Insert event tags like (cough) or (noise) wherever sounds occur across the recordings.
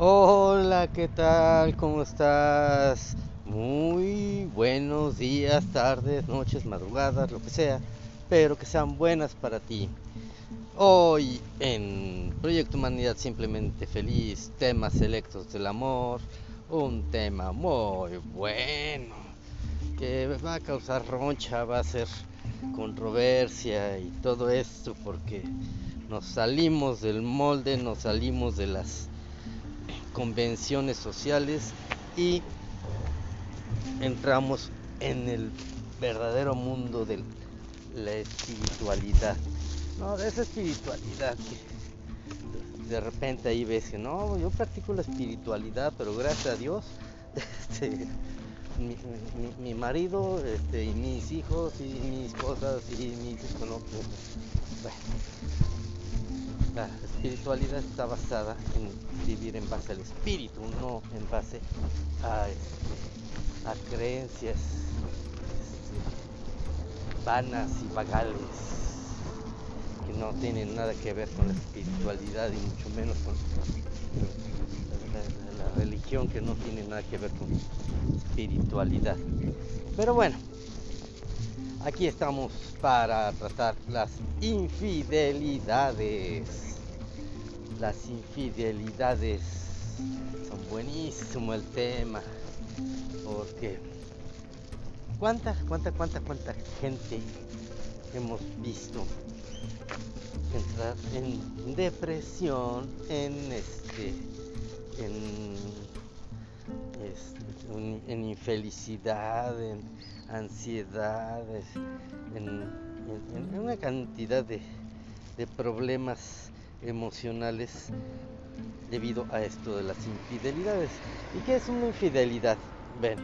Hola, ¿qué tal? ¿Cómo estás? Muy buenos días, tardes, noches, madrugadas, lo que sea, pero que sean buenas para ti. Hoy en Proyecto Humanidad Simplemente Feliz, temas selectos del amor, un tema muy bueno que va a causar roncha, va a ser controversia y todo esto porque nos salimos del molde, nos salimos de las convenciones sociales y entramos en el verdadero mundo de la espiritualidad. No, de esa espiritualidad que de repente ahí ves que no, yo practico la espiritualidad, pero gracias a Dios, (laughs) este, mi, mi, marido este, y mis hijos y mis cosas y mis hijos, no, pues, bueno, la espiritualidad está basada en vivir en base al espíritu, no en base a, este, creencias este, vanas y vagales que no tienen nada que ver con la espiritualidad y mucho menos con la, la religión que no tiene nada que ver con espiritualidad. Pero bueno, aquí estamos para tratar las infidelidades. Las infidelidades son buenísimo el tema porque cuánta cuánta cuánta cuánta gente hemos visto entrar en depresión en este en, este, infelicidad en ansiedades en, una cantidad de, de problemas emocionales debido a esto de las infidelidades. ¿Y qué es una infidelidad? Ven,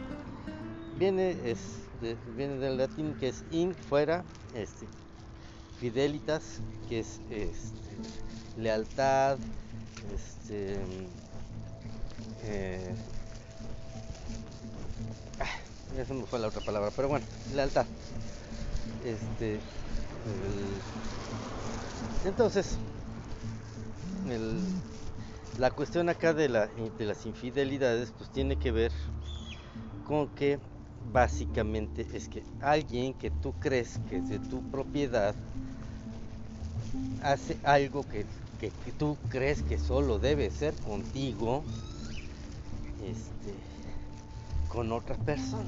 viene, es de, viene del latín que es in, fuera, este, fidelitas, que es este, lealtad, este, eh, ah, eso me fue la otra palabra, pero bueno, lealtad. Este, entonces, el, la cuestión acá de, la, las infidelidades pues tiene que ver con que básicamente es que alguien que tú crees que es de tu propiedad hace algo que, que, que tú crees que solo debe ser contigo este, con otra persona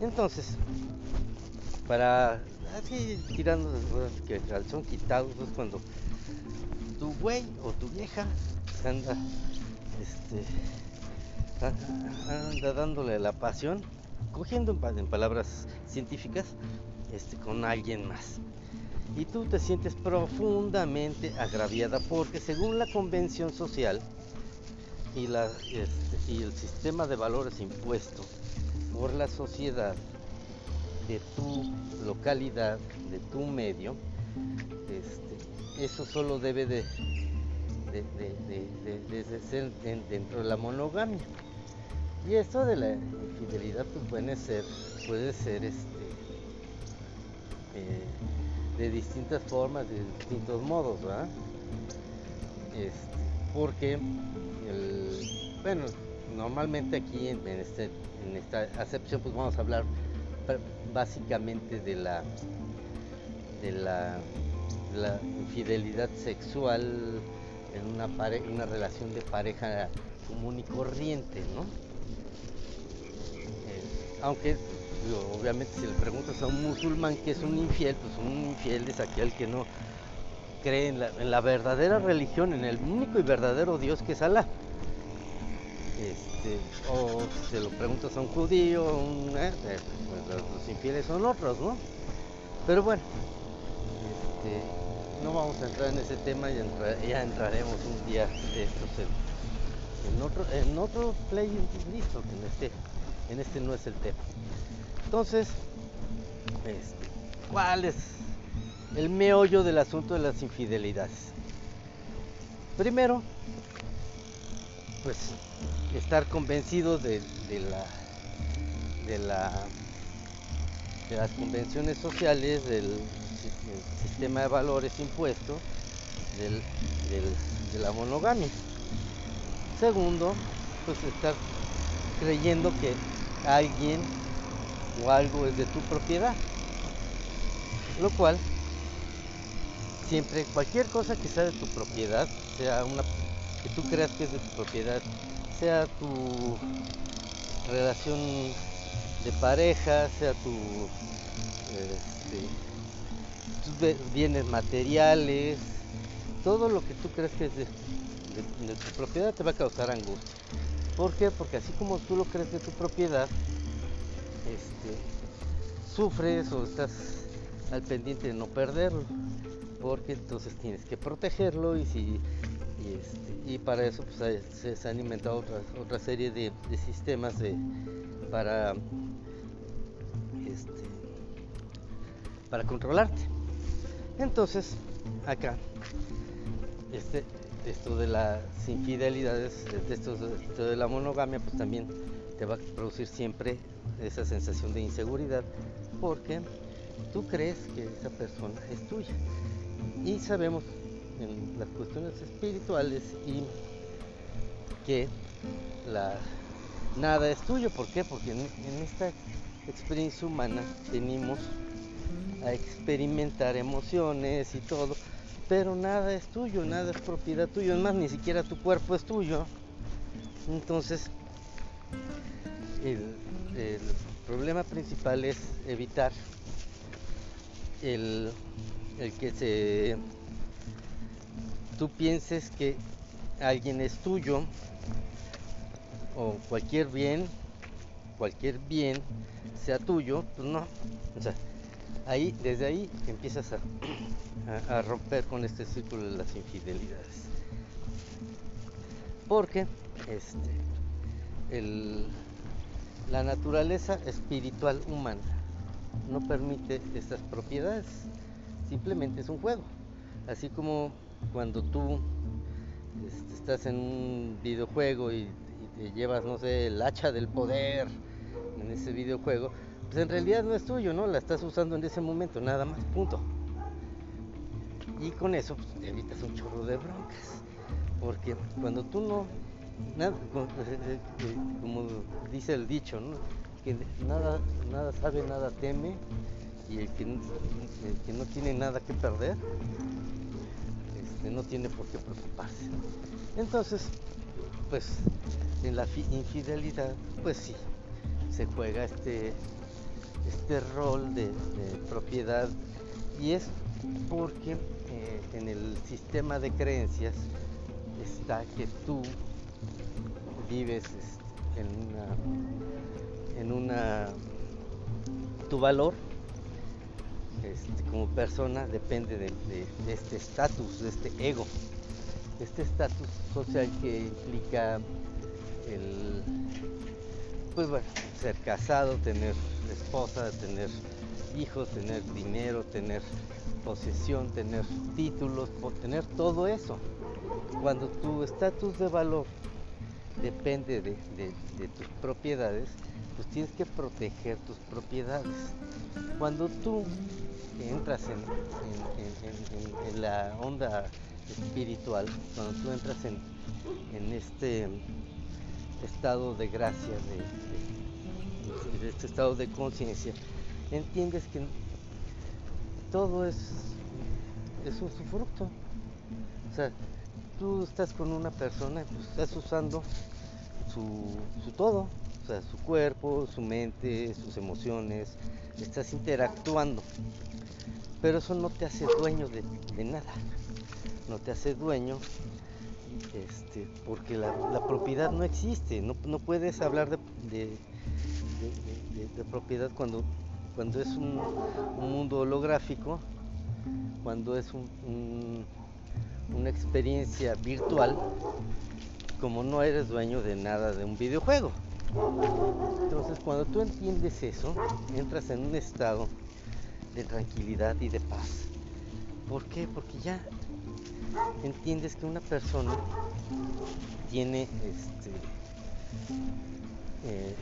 entonces para así tirando que calzón quitado es cuando tu güey o tu vieja anda este anda dándole la pasión cogiendo en, en palabras científicas este con alguien más. Y tú te sientes profundamente agraviada porque según la convención social y, la, este, y el sistema de valores impuesto por la sociedad de tu localidad, de tu medio, este, eso solo debe de, de, de, de ser dentro de la monogamia. Y esto de la infidelidad pues puede ser, puede ser este, eh, de distintas formas, de distintos modos, ¿verdad? Este, porque, bueno, normalmente aquí este, en esta acepción pues vamos a hablar básicamente de la de la, de la infidelidad sexual en una relación de pareja común y corriente, ¿no? Eh, aunque obviamente si le preguntas a un musulmán que es un infiel, pues un infiel es aquel que no cree en la, en la verdadera religión, en el único y verdadero Dios que es Alá. Este, o se lo preguntas a un judío, un, eh, pues los infieles son otros, ¿no? Pero bueno, este, no vamos a entrar en ese tema, ya, entra, ya entraremos un día de estos en, otro, en otro play listo, en este, en este no es el tema. Entonces, este, ¿cuál es el meollo del asunto de las infidelidades? Primero, pues estar convencidos de, la, de, la, de las convenciones sociales, del, del, sistema de valores impuesto, del, del, de la monogamia. Segundo, pues estar creyendo que alguien o algo es de tu propiedad. Lo cual, siempre, cualquier cosa que sea de tu propiedad, sea una que tú creas que es de tu propiedad, sea tu relación de pareja, sea tu, este, tus bienes materiales, todo lo que tú creas que es de, tu propiedad te va a causar angustia. ¿Por qué? Porque así como tú lo crees de tu propiedad, este, sufres o estás al pendiente de no perderlo, porque entonces tienes que protegerlo y si y, este, para eso pues, se, han inventado otra, otra serie de, sistemas de, para este, para controlarte. Entonces, acá, este, esto de las infidelidades, esto de la monogamia, pues también te va a producir siempre esa sensación de inseguridad, porque tú crees que esa persona es tuya. Y sabemos en las cuestiones espirituales y que nada es tuyo. ¿Por qué? Porque en, esta experiencia humana venimos a experimentar emociones y todo, pero nada es tuyo, nada es propiedad tuya, es más, ni siquiera tu cuerpo es tuyo. Entonces, el problema principal es evitar el, el que se tú pienses que alguien es tuyo o cualquier bien, cualquier bien sea tuyo, pues no. O sea, ahí, desde ahí empiezas a, a, romper con este círculo de las infidelidades. Porque este, el, la naturaleza espiritual humana no permite estas propiedades, simplemente es un juego. Así como cuando tú este, estás en un videojuego y, te llevas, no sé, el hacha del poder en ese videojuego, pues en realidad no es tuyo, ¿no? La estás usando en ese momento, nada más, punto. Y con eso pues, te evitas un chorro de broncas. Porque cuando tú no, nada, eh, eh, eh, como dice el dicho, ¿no? que nada, nada sabe, nada teme, y el que, el que no tiene nada que perder, no tiene por qué preocuparse. Entonces, pues en la infidelidad, pues sí, se juega este, este rol de, propiedad y es porque eh, en el sistema de creencias está que tú vives en una, en una, tu valor este, como persona depende de, este estatus, de este ego, este estatus social que implica el, pues ser casado, tener esposa, tener hijos, tener dinero, tener posesión, tener títulos, tener todo eso. Cuando tu estatus de valor depende de, de, tus propiedades, pues tienes que proteger tus propiedades. Cuando tú entras en, la onda espiritual, cuando tú entras en, este estado de gracia, de, este estado de conciencia, entiendes que todo es, es un fruto. O sea, tú estás con una persona, pues estás usando su, su todo, o sea, su cuerpo, su mente, sus emociones, estás interactuando pero eso no te hace dueño de, nada, no te hace dueño este, porque la, propiedad no existe, no, puedes hablar de, propiedad cuando, cuando es un, mundo holográfico, cuando es una experiencia virtual, como no eres dueño de nada de un videojuego. Entonces cuando tú entiendes eso, entras en un estado de tranquilidad y de paz. ¿Por qué? Porque ya entiendes que una persona tiene este, eh,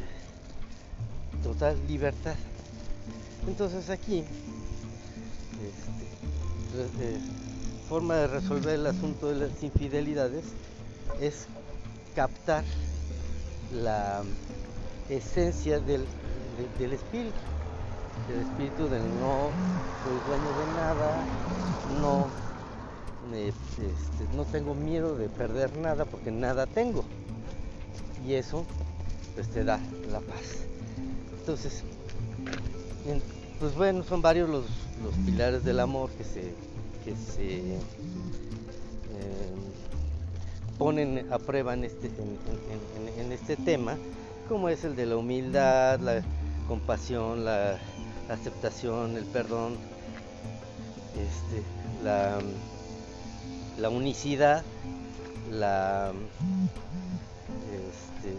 total libertad. Entonces aquí, este, forma de resolver el asunto de las infidelidades es captar la esencia del, del espíritu. El espíritu del no soy dueño de nada, no, este, no tengo miedo de perder nada porque nada tengo. Y eso pues te da la paz. Entonces, pues bueno, son varios los, los pilares del amor que se, que se eh, ponen a prueba en este, en, este tema, como es el de la humildad, la compasión, la, aceptación, el perdón, este, la, la, unicidad, la, este,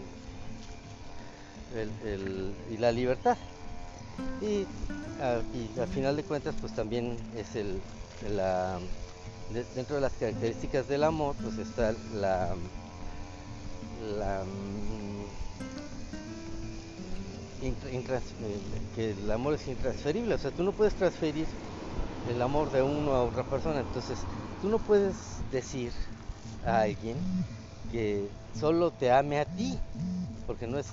y la libertad. Y, a, al final de cuentas, pues también es el, la, dentro de las características del amor, pues está la, la que el amor es intransferible, o sea, tú no puedes transferir el amor de uno a otra persona, entonces tú no puedes decir a alguien que solo te ame a ti, porque no es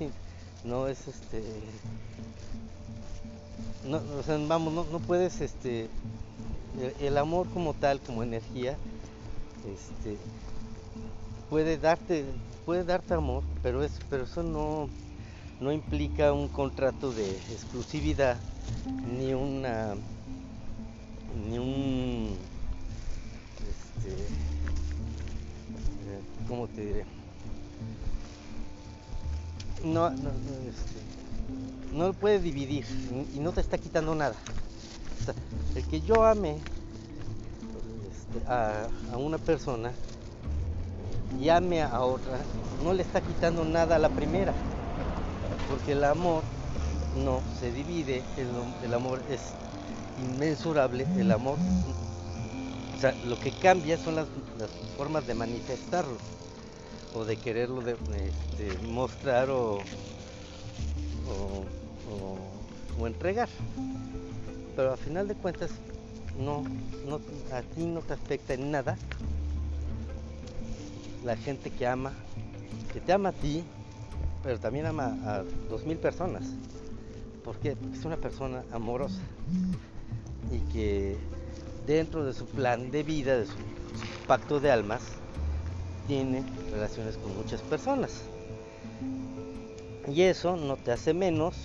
no es este no, o sea, vamos, no, no puedes este el, amor como tal, como energía, este, puede darte, puede darte amor, pero, es, pero eso no, no implica un contrato de exclusividad ni una ni un este, ¿cómo te diré? No, no, este, no lo puede dividir y no te está quitando nada el que yo ame este, a, una persona y ame a otra, no le está quitando nada a la primera, porque el amor no se divide, el, amor es inmensurable, el amor, o sea, lo que cambia son las, formas de manifestarlo o de quererlo de, mostrar o, o entregar. Pero al final de cuentas no, no, a ti no te afecta en nada la gente que ama, que te ama a ti, pero también ama a dos mil personas. ¿Por qué? Porque es una persona amorosa y que dentro de su plan de vida, de su, pacto de almas, tiene relaciones con muchas personas. Y eso no te hace menos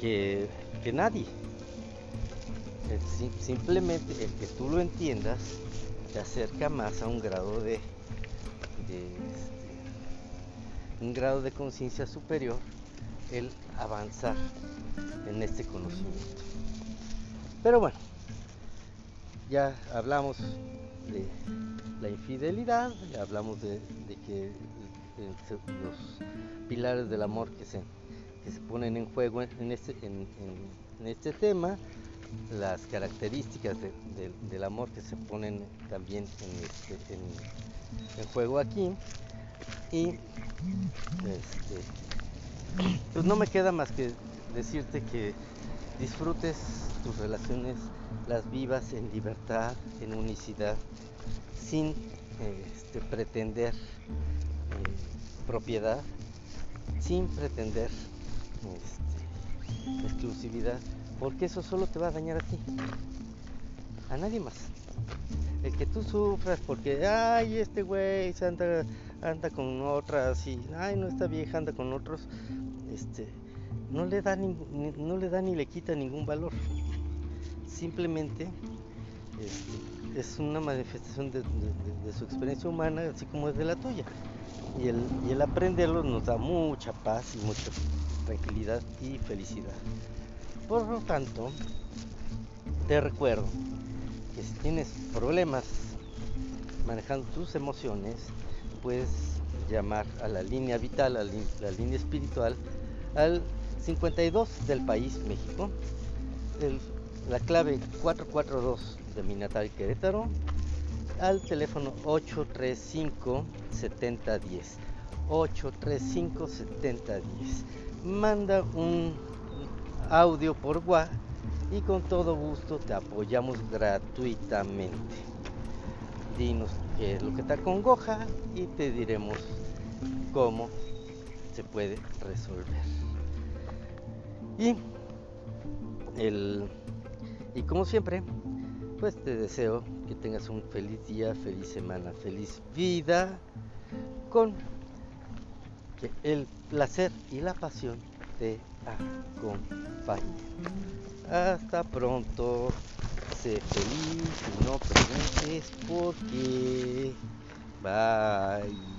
que que nadie. simplemente el que tú lo entiendas te acerca más a un grado de, un grado de conciencia superior el avanzar en este conocimiento. Pero bueno, ya hablamos de la infidelidad, hablamos de, que los pilares del amor que se que se ponen en juego en este, en, este tema, las características del amor que se ponen también este, en, juego aquí. Y este, pues no me queda más que decirte que disfrutes tus relaciones, las vivas en libertad, en unicidad, sin este, pretender eh, propiedad, sin pretender este, exclusividad, porque eso solo te va a dañar a ti, a nadie más. El que tú sufras porque, ay, este güey anda, anda con otras y, ay, no, esta vieja anda con otros, este, no le da ni, no le da ni le quita ningún valor. Simplemente este, es una manifestación de, su experiencia humana, así como es de la tuya. Y el, y el aprenderlo nos da mucha paz y mucho tranquilidad y felicidad. Por lo tanto, te recuerdo que si tienes problemas manejando tus emociones, puedes llamar a la línea vital, a la línea espiritual, al 52 del país, México, la clave 442 de Minatal Querétaro, al teléfono 835 7010. 835 7010 manda un audio por WhatsApp y con todo gusto te apoyamos gratuitamente. dinos lo que te acongoja y te diremos cómo se puede resolver. Y, el, y como siempre, pues te deseo que tengas un feliz día, feliz semana, feliz vida, con que el placer y la pasión te acompañen. Hasta pronto, sé feliz y no preguntes por qué. Bye.